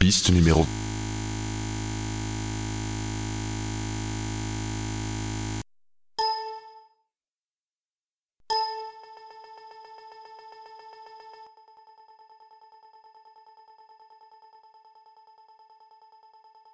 Piste numéro